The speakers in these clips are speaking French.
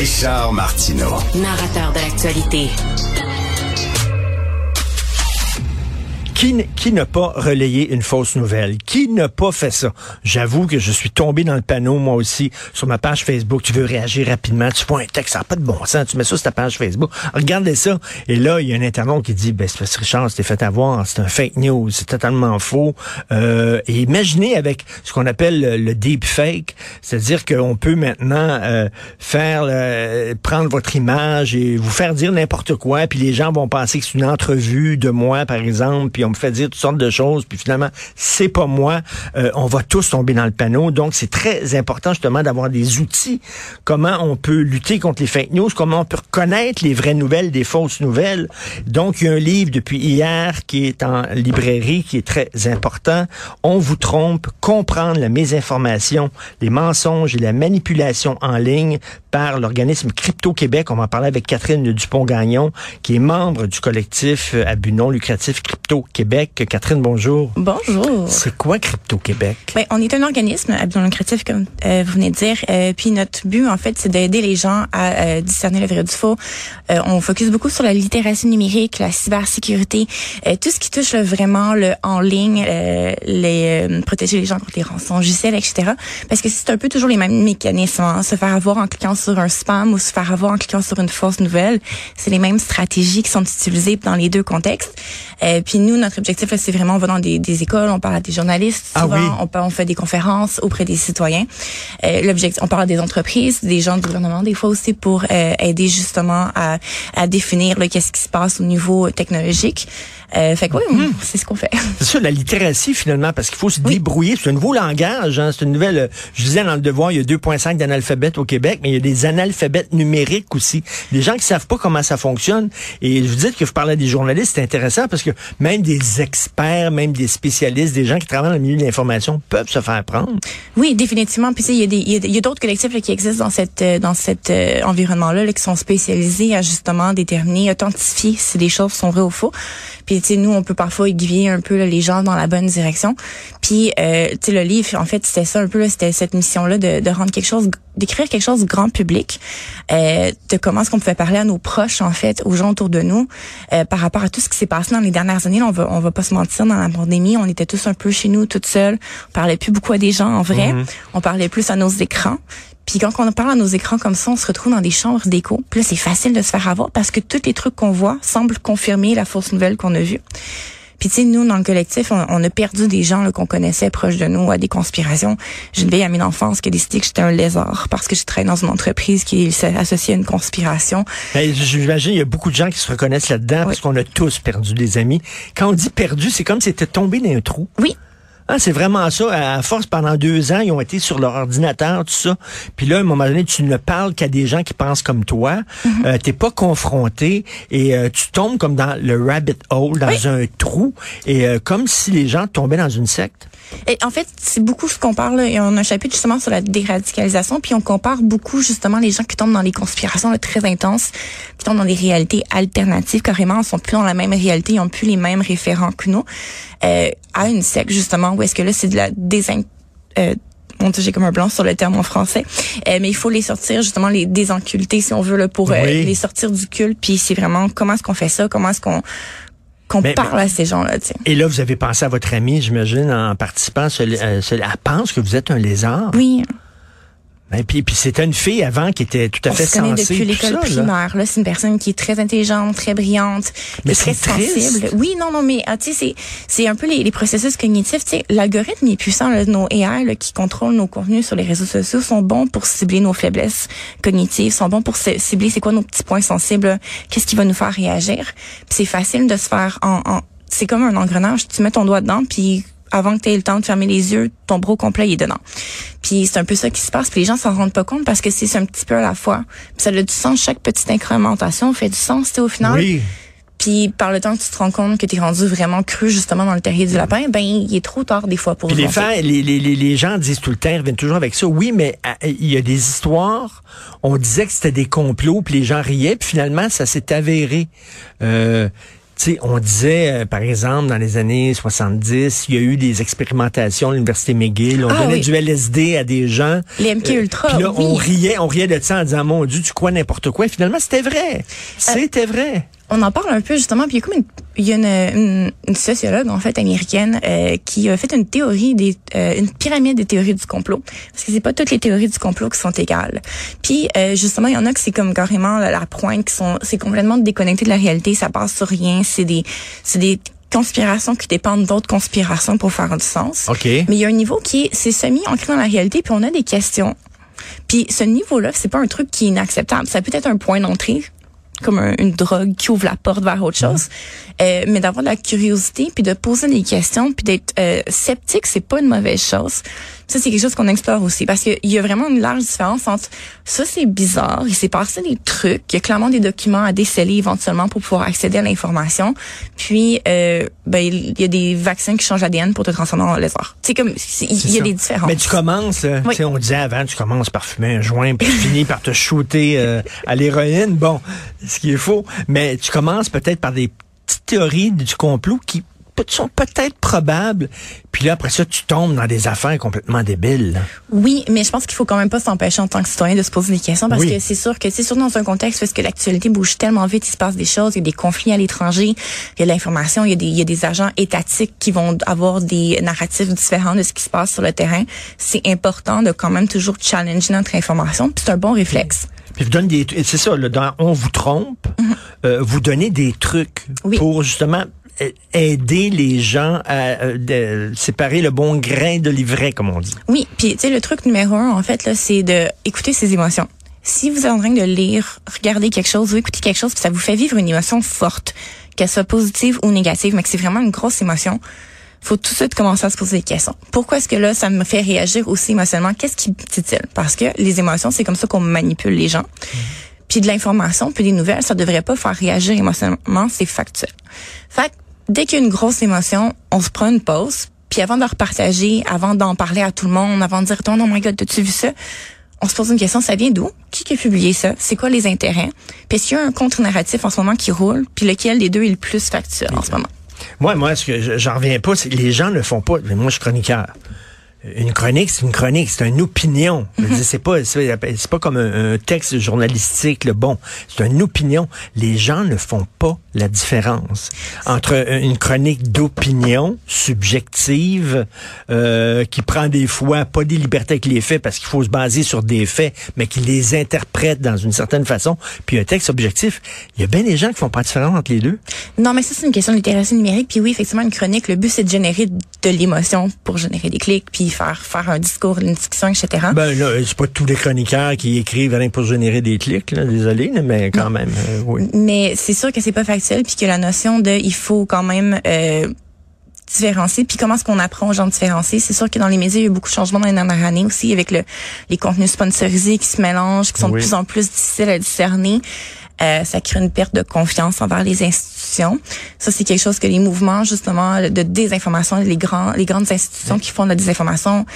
Richard Martineau. Narrateur de l'actualité. Qui, qui n'a pas relayé une fausse nouvelle? Qui n'a pas fait ça? J'avoue que je suis tombé dans le panneau, moi aussi, sur ma page Facebook. Tu veux réagir rapidement, tu fais un texte, ça n'a pas de bon sens, tu mets ça sur ta page Facebook. Regardez ça. Et là, il y a un internaute qui dit, ben, c'est parce que Richard, c'était fait avoir, c'est un fake news, c'est totalement faux. Euh, et imaginez avec ce qu'on appelle le, deep fake, c'est-à-dire qu'on peut maintenant euh, faire, le- prendre votre image et vous faire dire n'importe quoi, puis les gens vont penser que c'est une entrevue de moi, par exemple, puis me fait dire toutes sortes de choses, puis finalement, c'est pas moi. Euh, on va tous tomber dans le panneau. Donc, c'est très important justement d'avoir des outils. Comment on peut lutter contre les fake news, comment on peut reconnaître les vraies nouvelles des fausses nouvelles? Donc, il y a un livre depuis hier qui est en librairie, qui est très important. On vous trompe, comprendre la mésinformation, les mensonges et la manipulation en ligne par l'organisme Crypto Québec. On va en parler avec Catherine Dupont-Gagnon, qui est membre du collectif euh, à but non lucratif Crypto Québec. Catherine, bonjour. Bonjour. C'est quoi Crypto Québec? Ben, on est un organisme à but non lucratif, comme euh, vous venez de dire. Euh, puis notre but, en fait, c'est d'aider les gens à euh, discerner le vrai du faux. Euh, on focus beaucoup sur la littératie numérique, la cybersécurité, euh, tout ce qui touche là, vraiment le en ligne, euh, les euh, protéger les gens contre les rançons etc. Parce que c'est un peu toujours les mêmes mécanismes. hein. Se faire avoir en cliquant sur un spam ou se faire avoir en cliquant sur une fausse nouvelle, c'est les mêmes stratégies qui sont utilisées dans les deux contextes. Euh, puis nous, notre objectif, c'est vraiment, on va dans des, des écoles, on parle à des journalistes, Ah souvent, oui. on, on fait des conférences auprès des citoyens. Euh, L'objectif, on parle à des entreprises, des gens du gouvernement, des fois aussi pour euh, aider justement à, à définir qu'est-ce qui se passe au niveau technologique. Euh, fait que oui, Mm-hmm. c'est ce qu'on fait. C'est ça, la littératie, finalement, parce qu'il faut se débrouiller. C'est un nouveau langage, hein. C'est une nouvelle, euh, je disais dans le devoir, il y a 2,5 d'analphabètes au Québec, mais il y a des analphabètes numériques aussi. Des gens qui savent pas comment ça fonctionne. Et je vous dis que parlais à des journalistes, c'est intéressant parce que même des experts, même des spécialistes, des gens qui travaillent dans le milieu de l'information peuvent se faire prendre. Oui, définitivement. Puis il y a des, il y a- d'autres collectifs là, qui existent dans cette euh, dans cet euh, environnement-là là, qui sont spécialisés à justement déterminer, authentifier si des choses sont vraies ou faux. Puis tu sais, nous, on peut parfois aiguiller un peu là, les gens dans la bonne direction. Puis euh, tu sais, le livre, en fait, c'était ça un peu. C'était cette mission-là de, de rendre quelque chose, d'écrire quelque chose grand public, euh, de comment est-ce qu'on pouvait parler à nos proches, en fait, aux gens autour de nous, euh, par rapport à tout ce qui s'est passé dans les dernières années. Là, on va on va pas se mentir, dans la pandémie, on était tous un peu chez nous, toutes seules. On parlait plus beaucoup à des gens en vrai. On parlait plus à nos écrans. Puis quand on parle à nos écrans comme ça, on se retrouve dans des chambres d'écho. Puis là, c'est facile de se faire avoir parce que tous les trucs qu'on voit semblent confirmer la fausse nouvelle qu'on a vue. Puis tu sais, nous, dans le collectif, on, on a perdu des gens qu'on connaissait proches de nous à des conspirations. J'ai une vieille amie d'enfance qui a décidé que j'étais un lézard parce que je travaille dans une entreprise qui s'est associée à une conspiration. Ben, J'imagine, il y a beaucoup de gens qui se reconnaissent là-dedans parce qu'on a tous perdu des amis. Quand on dit perdu, c'est comme si c'était tombé dans un trou. Oui, Ah, c'est vraiment ça. À force, pendant deux ans, ils ont été sur leur ordinateur, tout ça. Puis là, à un moment donné, tu ne parles qu'à des gens qui pensent comme toi. Mhm. Euh, T'es pas confronté et euh, tu tombes comme dans le rabbit hole, dans un trou, et euh, comme si les gens tombaient dans une secte. Et en fait, c'est beaucoup ce qu'on parle. Là. Et on a un chapitre justement sur la déradicalisation, puis on compare beaucoup justement les gens qui tombent dans les conspirations là, très intenses, qui tombent dans des réalités alternatives carrément, ils sont plus dans la même réalité, ils ont plus les mêmes référents que nous, euh, à une secte justement où est-ce que là c'est de la désin euh, mon j'ai comme un blanc sur le terme en français. Euh, mais il faut les sortir, justement, les désenculter, si on veut, là, pour euh, les sortir du culte. Puis c'est vraiment comment est-ce qu'on fait ça, comment est-ce qu'on qu'on parle à ces gens-là, tu sais. Et là, vous avez pensé à votre ami, j'imagine, en participant. Ce, euh, elle pense que vous êtes un lézard. Oui. Et puis, puis c'était une fille avant qui était tout à On fait se connaît sensée. depuis l'école primaire. Là, c'est une personne qui est très intelligente, très brillante, Mais très sensible. Oui, non, non, mais ah, tu sais, c'est un peu les, les processus cognitifs. Tu sais, l'algorithme est puissant. Là, nos AI là, qui contrôlent nos contenus sur les réseaux sociaux sont bons pour cibler nos faiblesses cognitives, sont bons pour ci- cibler c'est quoi nos petits points sensibles, qu'est-ce qui va nous faire réagir? Puis c'est facile de se faire en, en c'est comme un engrenage. Tu mets ton doigt dedans, puis avant que tu aies le temps de fermer les yeux, ton bras complet il est dedans. Puis c'est un peu ça qui se passe. Puis les gens s'en rendent pas compte parce que c'est un petit peu à la fois. Puis ça a du sens. Chaque petite incrémentation fait du sens, tu au final. Oui. Puis par le temps que tu te rends compte que tu es rendu vraiment cru justement dans le terrier du lapin, ben il est trop tard des fois pour Puis les, les, les, les, gens disent tout le temps, ils reviennent toujours avec ça. Oui, mais euh, il y a des histoires. On disait que c'était des complots, puis les gens riaient, puis finalement, ça s'est avéré. Euh, sais, on disait, euh, par exemple, dans les années 70, il y a eu des expérimentations à l'Université McGill. On Ah donnait oui. du LSD à des gens. Les MK Ultra, Puis là, on riait, on riait de ça en disant, mon Dieu, tu crois n'importe quoi. Et finalement, c'était Euh, vrai. C'était vrai. On en parle un peu justement, puis il y a comme une, il y a une, une- une sociologue en fait américaine euh, qui a fait une théorie des euh, une pyramide des théories du complot parce que c'est pas toutes les théories du complot qui sont égales. Puis euh, justement, il y en a que c'est comme carrément la, la pointe qui sont c'est complètement déconnecté de la réalité, ça passe sur rien, c'est des c'est des conspirations qui dépendent d'autres conspirations pour faire du sens. OK. Mais il y a un niveau qui est c'est semi ancré dans la réalité, puis on a des questions. Puis ce niveau-là, c'est pas un truc qui est inacceptable. Ça peut être un point d'entrée, comme un- une drogue qui ouvre la porte vers autre chose. Euh, mais d'avoir de la curiosité, puis de poser des questions, puis d'être euh, sceptique, c'est pas une mauvaise chose. Ça, c'est quelque chose qu'on explore aussi, parce qu'il y a vraiment une large différence entre ça, c'est bizarre, il s'est passé des trucs, il y a clairement des documents à déceler éventuellement pour pouvoir accéder à l'information, puis euh, ben, il y a des vaccins qui changent l'ADN pour te transformer en lézard. C'est comme, il y a ça. des différences. Mais tu commences, euh, Oui. tu sais, on disait avant, tu commences par fumer un joint, puis tu finis par te shooter euh, à l'héroïne. Bon, ce qui est faux. Mais tu commences peut-être par des petites théories du complot qui sont peut-être probables. Puis là, après ça, tu tombes dans des affaires complètement débiles. Oui, mais je pense qu'il faut quand même pas s'empêcher en tant que citoyen de se poser des questions parce Oui. que c'est sûr que c'est sûr dans un contexte parce que l'actualité bouge tellement vite, il se passe des choses, il y a des conflits à l'étranger, il y a de l'information, il y a des il y a des agents étatiques qui vont avoir des narratifs différents de ce qui se passe sur le terrain. C'est important de quand même toujours challenger notre information, puis c'est un bon réflexe. Puis vous donne des, c'est ça, là, dans On vous trompe, euh, vous donnez des trucs Oui. pour justement aider les gens à euh, de- séparer le bon grain de l'ivraie, comme on dit. Oui, puis tu sais le truc numéro un en fait là, c'est de écouter ses émotions. Si vous êtes en train de lire, regarder quelque chose ou écouter quelque chose, puis ça vous fait vivre une émotion forte, qu'elle soit positive ou négative, mais que c'est vraiment une grosse émotion, faut tout de suite commencer à se poser des questions. Pourquoi est-ce que là ça me fait réagir aussi émotionnellement? Qu'est-ce qui dit-il Parce que les émotions, c'est comme ça qu'on manipule les gens. Puis de l'information, puis des nouvelles, ça devrait pas faire réagir émotionnellement, c'est factuel. Fait dès qu'il y a une grosse émotion, on se prend une pause, puis avant de repartager, avant d'en parler à tout le monde, avant de dire oh non my god, as-tu vu ça? On se pose une question, ça vient d'où? Qui qui a publié ça? C'est quoi les intérêts? Puis est-ce qu'il y a un contre-narratif en ce moment qui roule? Puis lequel des deux est le plus factuel en ce moment? Moi, moi, ce que je- j'en reviens pas, c'est que les gens ne font pas. Mais moi, je suis chroniqueur. Une chronique, c'est une chronique, c'est une opinion. C'est pas, c'est c'est pas comme un, un texte journalistique. Le bon, c'est une opinion. Les gens ne font pas la différence entre une chronique d'opinion subjective euh, qui prend des fois pas des libertés avec les faits parce qu'il faut se baser sur des faits, mais qui les interprète dans une certaine façon. Puis un texte objectif, il y a bien des gens qui font pas la différence entre les deux. Non, mais ça, c'est une question de littératie numérique. Puis oui, effectivement, une chronique, le but, c'est de générer de l'émotion pour générer des clics, puis faire faire un discours, une discussion, etc. Ben là, c'est pas tous les chroniqueurs qui écrivent rien pour générer des clics, là, désolé, mais quand même, euh, oui. Mais c'est sûr que c'est pas factuel, puis que la notion de il faut quand même euh, différencier. Puis comment est-ce qu'on apprend aux gens de différencier? C'est sûr que dans les médias, il y a eu beaucoup de changements dans les dernières années aussi, avec le, les contenus sponsorisés qui se mélangent, qui sont Oui. de plus en plus difficiles à discerner. Euh, ça crée une perte de confiance envers les institutions. Ça, c'est quelque chose que les mouvements, justement, de désinformation, les grands, les grandes institutions qui font de la désinformation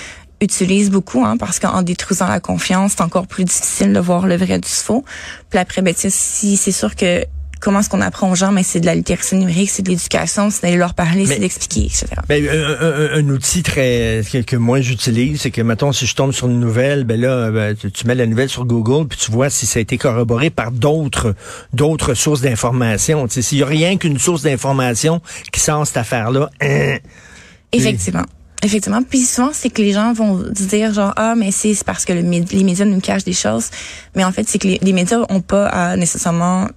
utilisent beaucoup, hein, parce qu'en détruisant la confiance, c'est encore plus difficile de voir le vrai du faux. Puis après, ben, si c'est sûr que comment est-ce qu'on apprend aux gens, mais c'est de la littératie numérique, c'est de l'éducation, c'est d'aller leur parler, c'est d'expliquer, etc. Ben, un, un- un outil très que, que moi j'utilise, c'est que mettons si je tombe sur une nouvelle, ben là ben, tu, tu mets la nouvelle sur Google puis tu vois si ça a été corroboré par d'autres d'autres sources d'information. Tu sais, s'il y a rien qu'une source d'information qui sort cette affaire-là, hein, Effectivement. Effectivement. Puis souvent, c'est que les gens vont dire genre ah mais c'est parce que le les médias nous cachent des choses. Mais en fait, c'est que les, les médias ont pas à nécessairement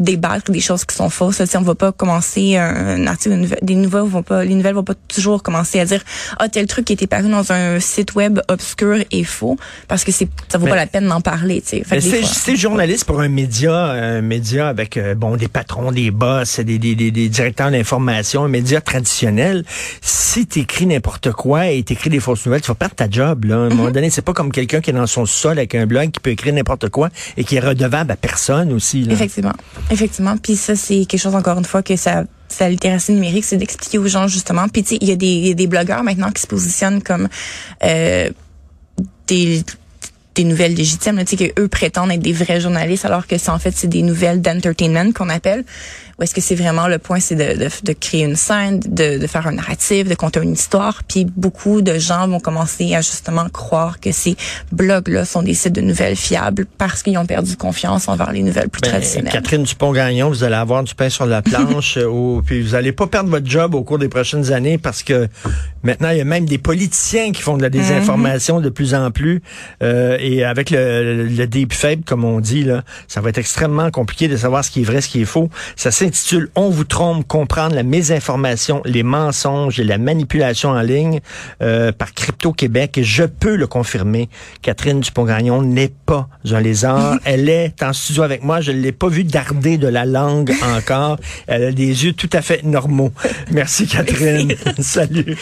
débattre des choses qui sont fausses. Sais, on va pas commencer un, article, une des nouvelles vont pas, les nouvelles vont pas toujours commencer à dire ah tel truc qui était paru dans un site web obscur est faux parce que c'est ça vaut Mais- pas la peine d'en parler. Tu sais. C'est journaliste pour un média, un média avec euh, bon des patrons, des boss, des, des, des, des directeurs d'information, un média traditionnel. Si t'écris n'importe quoi et t'écris des fausses nouvelles, tu vas perdre ta job. Là. À un Mm-hmm. moment donné, c'est pas comme quelqu'un qui est dans son sol avec un blog qui peut écrire n'importe quoi et qui est redevable à personne aussi. Là. Effectivement. Effectivement. Puis ça, c'est quelque chose, encore une fois, que ça, sa littératie numérique, c'est d'expliquer aux gens, justement. Puis, tu sais, il y, a des- il y a des blogueurs maintenant qui se positionnent comme euh, des des nouvelles légitimes, tu sais, que eux prétendent être des vrais journalistes, alors que c'est en fait c'est des nouvelles d'entertainment qu'on appelle. Ou est-ce que c'est vraiment le point, c'est de, de, de, créer une scène, de, de, faire un narratif, de compter une histoire, puis beaucoup de gens vont commencer à justement croire que ces blogs-là sont des sites de nouvelles fiables parce qu'ils ont perdu confiance envers les nouvelles plus ben, traditionnelles. Catherine Dupont-Gagnon, vous allez avoir du pain sur la planche, ou, puis vous allez pas perdre votre job au cours des prochaines années parce que maintenant il y a même des politiciens qui font de la désinformation mm-hmm. de plus en plus. Euh, et avec le, le deep fake, comme on dit, là, ça va être extrêmement compliqué de savoir ce qui est vrai, ce qui est faux. Ça s'intitule On vous trompe, comprendre la mésinformation, les mensonges et la manipulation en ligne euh, par Crypto Québec. Et je peux le confirmer, Catherine Dupont-Gagnon n'est pas un lézard. Elle est en studio avec moi. Je ne l'ai pas vue darder de la langue encore. Elle a des yeux tout à fait normaux. Merci, Catherine. Salut.